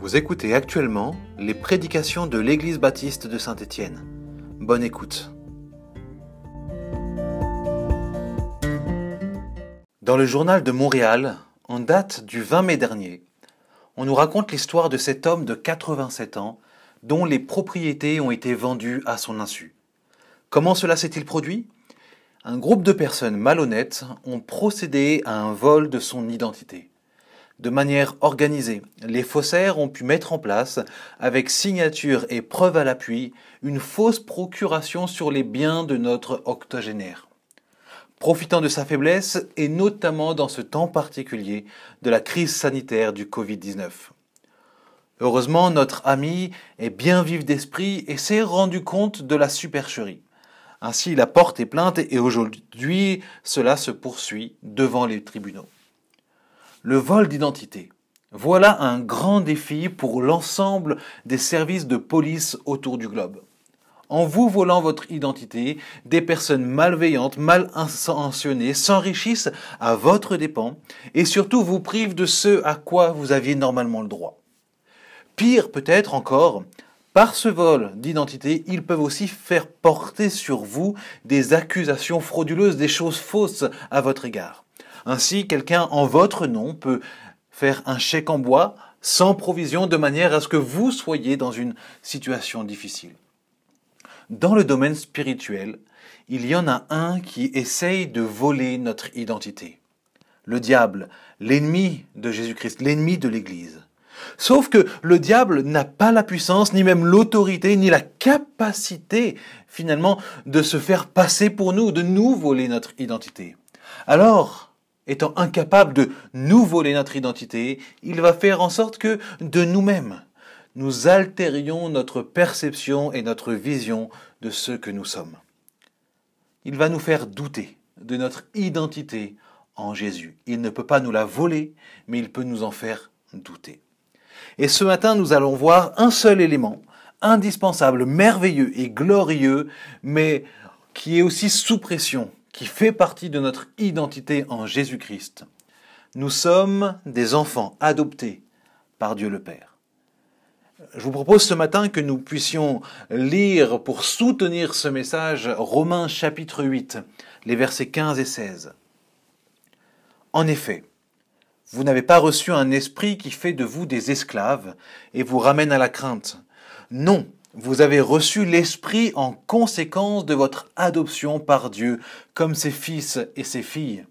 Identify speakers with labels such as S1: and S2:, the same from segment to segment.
S1: Vous écoutez actuellement les prédications de l'Église baptiste de Saint-Étienne. Bonne écoute. Dans le journal de Montréal, en date du 20 mai dernier, on nous raconte l'histoire de cet homme de 87 ans dont les propriétés ont été vendues à son insu. Comment cela s'est-il produit? Un groupe de personnes malhonnêtes ont procédé à un vol de son identité. De manière organisée, les faussaires ont pu mettre en place, avec signature et preuve à l'appui, une fausse procuration sur les biens de notre octogénaire. Profitant de sa faiblesse, et notamment dans ce temps particulier de la crise sanitaire du Covid-19. Heureusement, notre ami est bien vif d'esprit et s'est rendu compte de la supercherie. Ainsi, il a porté plainte et aujourd'hui, cela se poursuit devant les tribunaux. Le vol d'identité. Voilà un grand défi pour l'ensemble des services de police autour du globe. En vous volant votre identité, des personnes malveillantes, mal intentionnées s'enrichissent à votre dépens et surtout vous privent de ce à quoi vous aviez normalement le droit. Pire peut-être encore, par ce vol d'identité, ils peuvent aussi faire porter sur vous des accusations frauduleuses, des choses fausses à votre égard. Ainsi, quelqu'un en votre nom peut faire un chèque en bois sans provision de manière à ce que vous soyez dans une situation difficile. Dans le domaine spirituel, il y en a un qui essaye de voler notre identité. Le diable, l'ennemi de Jésus-Christ, l'ennemi de l'Église. Sauf que le diable n'a pas la puissance, ni même l'autorité, ni la capacité, finalement, de se faire passer pour nous, de nous voler notre identité. Alors, étant incapable de nous voler notre identité, il va faire en sorte que de nous-mêmes, nous altérions notre perception et notre vision de ce que nous sommes. Il va nous faire douter de notre identité en Jésus. Il ne peut pas nous la voler, mais il peut nous en faire douter. Et ce matin, nous allons voir un seul élément, indispensable, merveilleux et glorieux, mais qui est aussi sous pression qui fait partie de notre identité en Jésus-Christ. Nous sommes des enfants adoptés par Dieu le Père. Je vous propose ce matin que nous puissions lire pour soutenir ce message Romains chapitre 8, les versets 15 et 16. En effet, vous n'avez pas reçu un esprit qui fait de vous des esclaves et vous ramène à la crainte. Non, vous avez reçu l'Esprit en conséquence de votre adoption par Dieu comme ses fils et ses filles.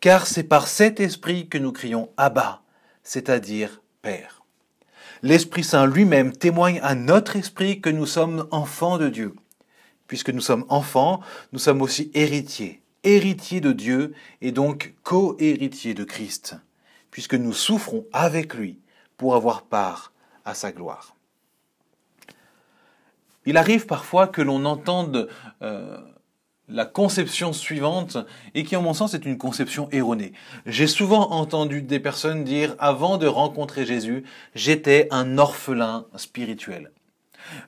S1: Car c'est par cet Esprit que nous crions Abba, c'est-à-dire Père. L'Esprit Saint lui-même témoigne à notre esprit que nous sommes enfants de Dieu. Puisque nous sommes enfants, nous sommes aussi héritiers, héritiers de Dieu et donc co-héritiers de Christ, puisque nous souffrons avec lui pour avoir part à sa gloire. Il arrive parfois que l'on entende euh, la conception suivante et qui, en mon sens, est une conception erronée. J'ai souvent entendu des personnes dire, avant de rencontrer Jésus, j'étais un orphelin spirituel.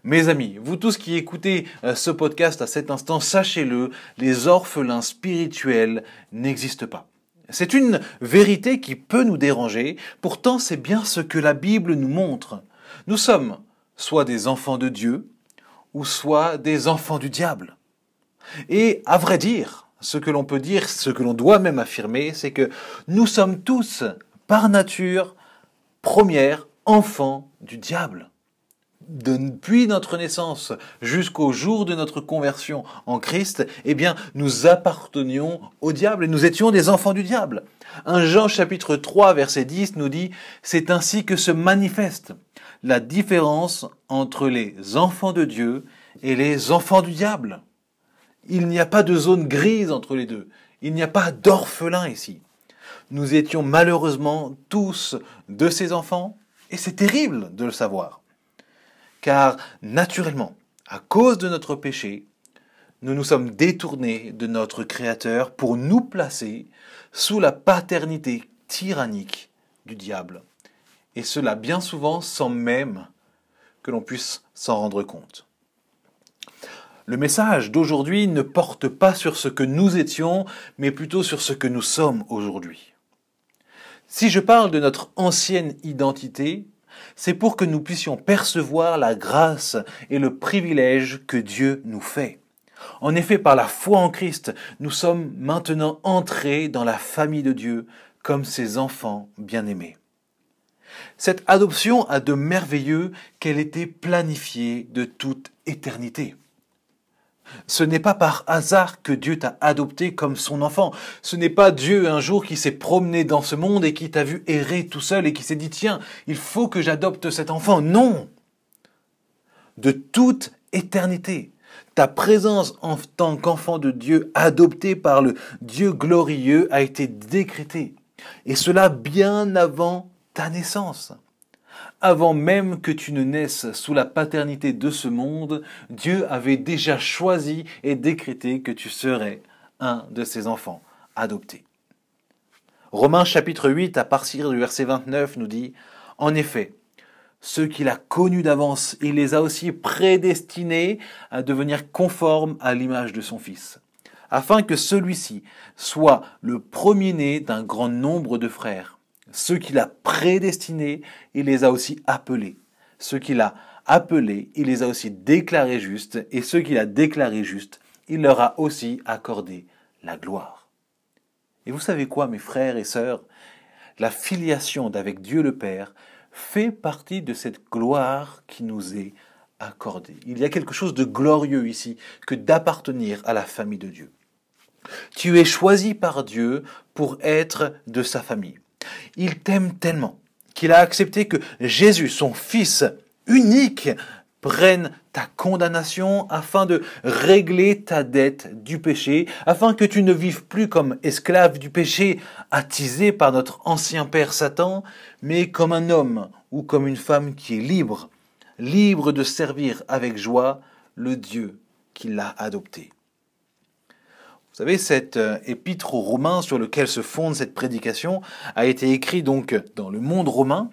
S1: Mes amis, vous tous qui écoutez euh, ce podcast à cet instant, sachez-le, les orphelins spirituels n'existent pas. C'est une vérité qui peut nous déranger, pourtant c'est bien ce que la Bible nous montre. Nous sommes soit des enfants de Dieu, ou soit des enfants du diable. Et à vrai dire, ce que l'on peut dire, ce que l'on doit même affirmer, c'est que nous sommes tous, par nature, première enfants du diable. Depuis notre naissance jusqu'au jour de notre conversion en Christ, eh bien, nous appartenions au diable et nous étions des enfants du diable. Un Jean chapitre 3 verset 10 nous dit, c'est ainsi que se manifeste la différence entre les enfants de Dieu et les enfants du diable. Il n'y a pas de zone grise entre les deux. Il n'y a pas d'orphelin ici. Nous étions malheureusement tous de ces enfants, et c'est terrible de le savoir. Car naturellement, à cause de notre péché, nous nous sommes détournés de notre Créateur pour nous placer sous la paternité tyrannique du diable et cela bien souvent sans même que l'on puisse s'en rendre compte. Le message d'aujourd'hui ne porte pas sur ce que nous étions, mais plutôt sur ce que nous sommes aujourd'hui. Si je parle de notre ancienne identité, C'est pour que nous puissions percevoir la grâce et le privilège que Dieu nous fait. En effet, par la foi en Christ, nous sommes maintenant entrés dans la famille de Dieu comme ses enfants bien-aimés. Cette adoption a de merveilleux qu'elle était planifiée de toute éternité. Ce n'est pas par hasard que Dieu t'a adopté comme son enfant. Ce n'est pas Dieu un jour qui s'est promené dans ce monde et qui t'a vu errer tout seul et qui s'est dit tiens, il faut que j'adopte cet enfant. Non. De toute éternité. Ta présence en tant qu'enfant de Dieu adopté par le Dieu glorieux a été décrétée. Et cela bien avant ta naissance. Avant même que tu ne naisses sous la paternité de ce monde, Dieu avait déjà choisi et décrété que tu serais un de ses enfants adoptés. Romains chapitre 8 à partir du verset 29 nous dit, En effet, ceux qu'il a connus d'avance, il les a aussi prédestinés à devenir conformes à l'image de son Fils, afin que celui-ci soit le premier-né d'un grand nombre de frères. Ceux qu'il a prédestinés, il les a aussi appelés. Ceux qu'il a appelés, il les a aussi déclarés justes, et ceux qu'il a déclarés justes, il leur a aussi accordé la gloire. Et vous savez quoi, mes frères et sœurs? La filiation d'avec Dieu le Père fait partie de cette gloire qui nous est accordée. Il y a quelque chose de glorieux ici que d'appartenir à la famille de Dieu. Tu es choisi par Dieu pour être de sa famille. Il t'aime tellement qu'il a accepté que Jésus, son Fils unique, prenne ta condamnation afin de régler ta dette du péché, afin que tu ne vives plus comme esclave du péché, attisé par notre ancien père Satan, mais comme un homme ou comme une femme qui est libre, libre de servir avec joie le Dieu qui l'a adopté. Vous savez, cet euh, épître aux Romains sur lequel se fonde cette prédication a été écrit donc dans le monde romain.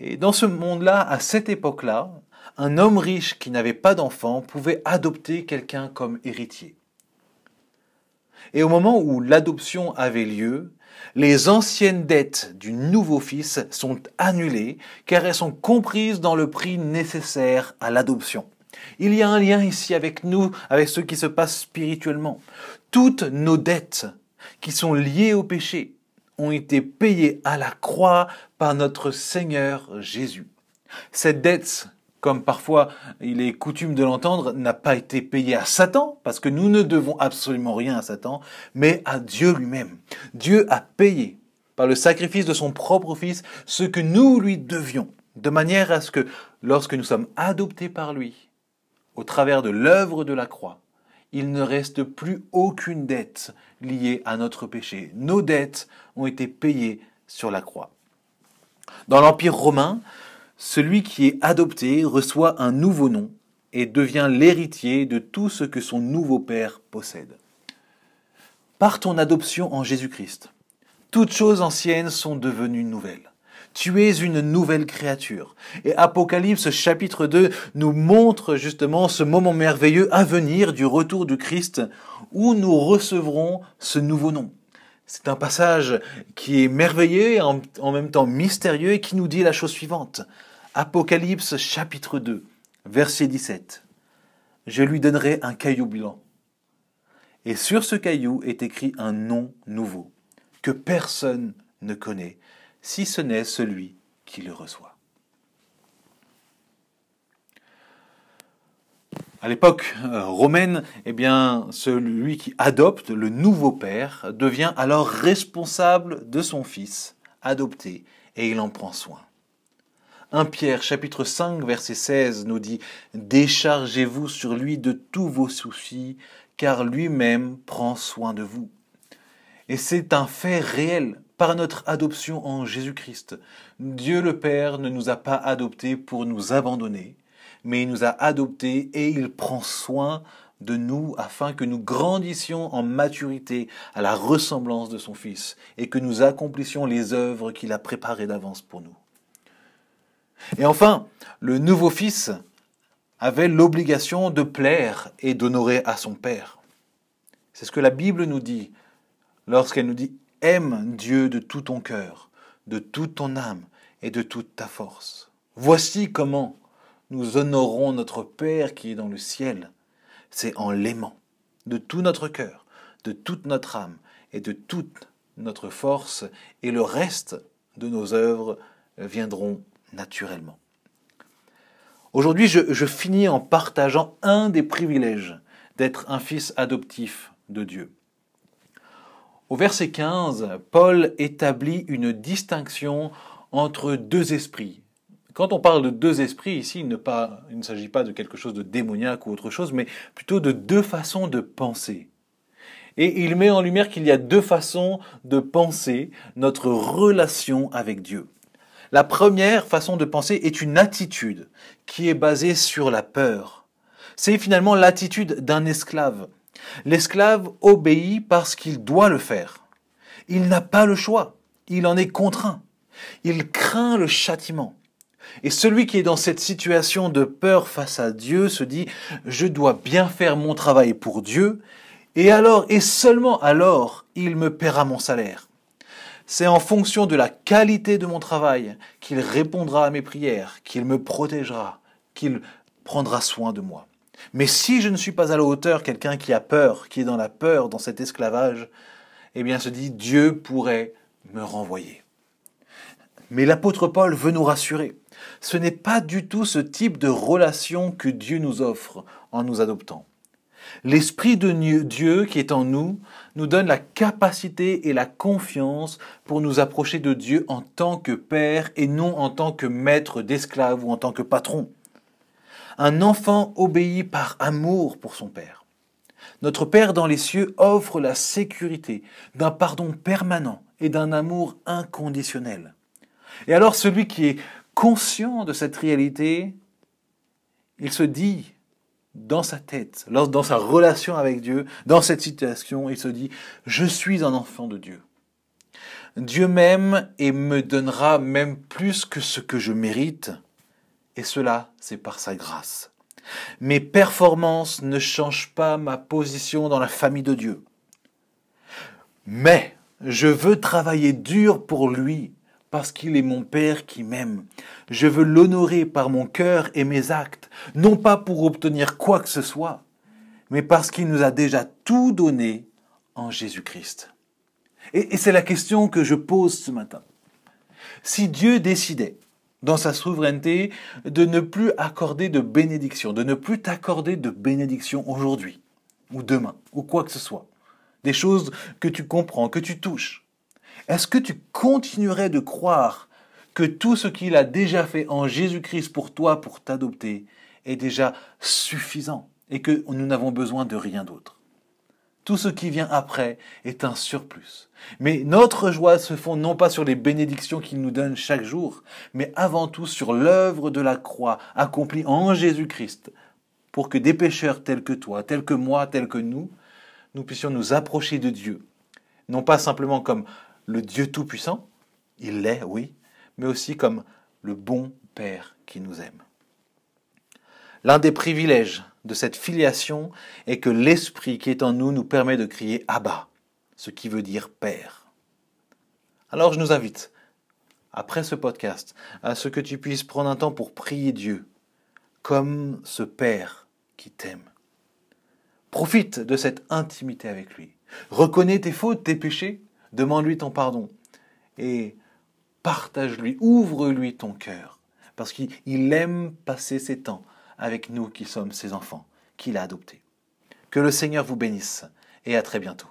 S1: Et dans ce monde-là, à cette époque-là, un homme riche qui n'avait pas d'enfant pouvait adopter quelqu'un comme héritier. Et au moment où l'adoption avait lieu, les anciennes dettes du nouveau fils sont annulées car elles sont comprises dans le prix nécessaire à l'adoption. Il y a un lien ici avec nous, avec ce qui se passe spirituellement. Toutes nos dettes qui sont liées au péché ont été payées à la croix par notre Seigneur Jésus. Cette dette, comme parfois il est coutume de l'entendre, n'a pas été payée à Satan, parce que nous ne devons absolument rien à Satan, mais à Dieu lui-même. Dieu a payé par le sacrifice de son propre Fils ce que nous lui devions, de manière à ce que lorsque nous sommes adoptés par lui, au travers de l'œuvre de la croix, il ne reste plus aucune dette liée à notre péché. Nos dettes ont été payées sur la croix. Dans l'Empire romain, celui qui est adopté reçoit un nouveau nom et devient l'héritier de tout ce que son nouveau père possède. Par ton adoption en Jésus-Christ, toutes choses anciennes sont devenues nouvelles. Tu es une nouvelle créature. Et Apocalypse chapitre 2 nous montre justement ce moment merveilleux à venir du retour du Christ où nous recevrons ce nouveau nom. C'est un passage qui est merveilleux et en, même temps mystérieux et qui nous dit la chose suivante. Apocalypse chapitre 2, verset 17. Je lui donnerai un caillou blanc. Et sur ce caillou est écrit un nom nouveau que personne ne connaît si ce n'est celui qui le reçoit. À l'époque euh, romaine, eh celui qui adopte le nouveau père devient alors responsable de son fils adopté et il en prend soin. 1 Pierre chapitre 5 verset 16 nous dit Déchargez-vous sur lui de tous vos soucis, car lui-même prend soin de vous. Et c'est un fait réel par notre adoption en Jésus-Christ. Dieu le Père ne nous a pas adoptés pour nous abandonner, mais il nous a adoptés et il prend soin de nous afin que nous grandissions en maturité à la ressemblance de son Fils et que nous accomplissions les œuvres qu'il a préparées d'avance pour nous. Et enfin, le nouveau Fils avait l'obligation de plaire et d'honorer à son Père. C'est ce que la Bible nous dit lorsqu'elle nous dit Aime Dieu de tout ton cœur, de toute ton âme et de toute ta force. Voici comment nous honorons notre Père qui est dans le ciel. C'est en l'aimant de tout notre cœur, de toute notre âme et de toute notre force, et le reste de nos œuvres viendront naturellement. Aujourd'hui, je, finis en partageant un des privilèges d'être un fils adoptif de Dieu. Au verset 15, Paul établit une distinction entre deux esprits. Quand on parle de deux esprits ici, il ne, s'agit pas de quelque chose de démoniaque ou autre chose, mais plutôt de deux façons de penser. Et il met en lumière qu'il y a deux façons de penser notre relation avec Dieu. La première façon de penser est une attitude qui est basée sur la peur. C'est finalement l'attitude d'un esclave. L'esclave obéit parce qu'il doit le faire. Il n'a pas le choix. Il en est contraint. Il craint le châtiment. Et celui qui est dans cette situation de peur face à Dieu se dit, je dois bien faire mon travail pour Dieu, et alors, et seulement alors, il me paiera mon salaire. C'est en fonction de la qualité de mon travail qu'il répondra à mes prières, qu'il me protégera, qu'il prendra soin de moi. Mais si je ne suis pas à la hauteur, quelqu'un qui a peur, qui est dans la peur, dans cet esclavage, eh bien se dit Dieu pourrait me renvoyer. Mais l'apôtre Paul veut nous rassurer. Ce n'est pas du tout ce type de relation que Dieu nous offre en nous adoptant. L'Esprit de Dieu qui est en nous nous donne la capacité et la confiance pour nous approcher de Dieu en tant que Père et non en tant que maître d'esclave ou en tant que patron. Un enfant obéit par amour pour son Père. Notre Père dans les cieux offre la sécurité d'un pardon permanent et d'un amour inconditionnel. Et alors celui qui est conscient de cette réalité, il se dit dans sa tête, dans sa relation avec Dieu, dans cette situation, il se dit, je suis un enfant de Dieu. Dieu m'aime et me donnera même plus que ce que je mérite, et cela, c'est par sa grâce. Mes performances ne changent pas ma position dans la famille de Dieu. Mais je veux travailler dur pour lui parce qu'il est mon Père qui m'aime. Je veux l'honorer par mon cœur et mes actes, non pas pour obtenir quoi que ce soit, mais parce qu'il nous a déjà tout donné en Jésus-Christ. Et, et c'est la question que je pose ce matin. Si Dieu décidait, dans sa souveraineté, de ne plus accorder de bénédiction, de ne plus t'accorder de bénédiction aujourd'hui, ou demain, ou quoi que ce soit, des choses que tu comprends, que tu touches, est-ce que tu continuerais de croire que tout ce qu'il a déjà fait en Jésus-Christ pour toi, pour t'adopter, est déjà suffisant et que nous n'avons besoin de rien d'autre? Tout ce qui vient après est un surplus. Mais notre joie se fonde non pas sur les bénédictions qu'il nous donne chaque jour, mais avant tout sur l'œuvre de la croix accomplie en Jésus-Christ, pour que des pécheurs tels que toi, tels que moi, tels que nous, nous puissions nous approcher de Dieu, non pas simplement comme le Dieu Tout-Puissant, il l'est, oui, mais aussi comme le bon Père qui nous aime. L'un des privilèges de cette filiation est que l'Esprit qui est en nous nous permet de crier Abba, ce qui veut dire Père. Alors je nous invite, après ce podcast, à ce que tu puisses prendre un temps pour prier Dieu, comme ce Père qui t'aime. Profite de cette intimité avec lui. Reconnais tes fautes, tes péchés, Demande-lui ton pardon et partage-lui, ouvre-lui ton cœur, parce qu'il aime passer ses temps avec nous qui sommes ses enfants, qu'il a adoptés. Que le Seigneur vous bénisse et à très bientôt.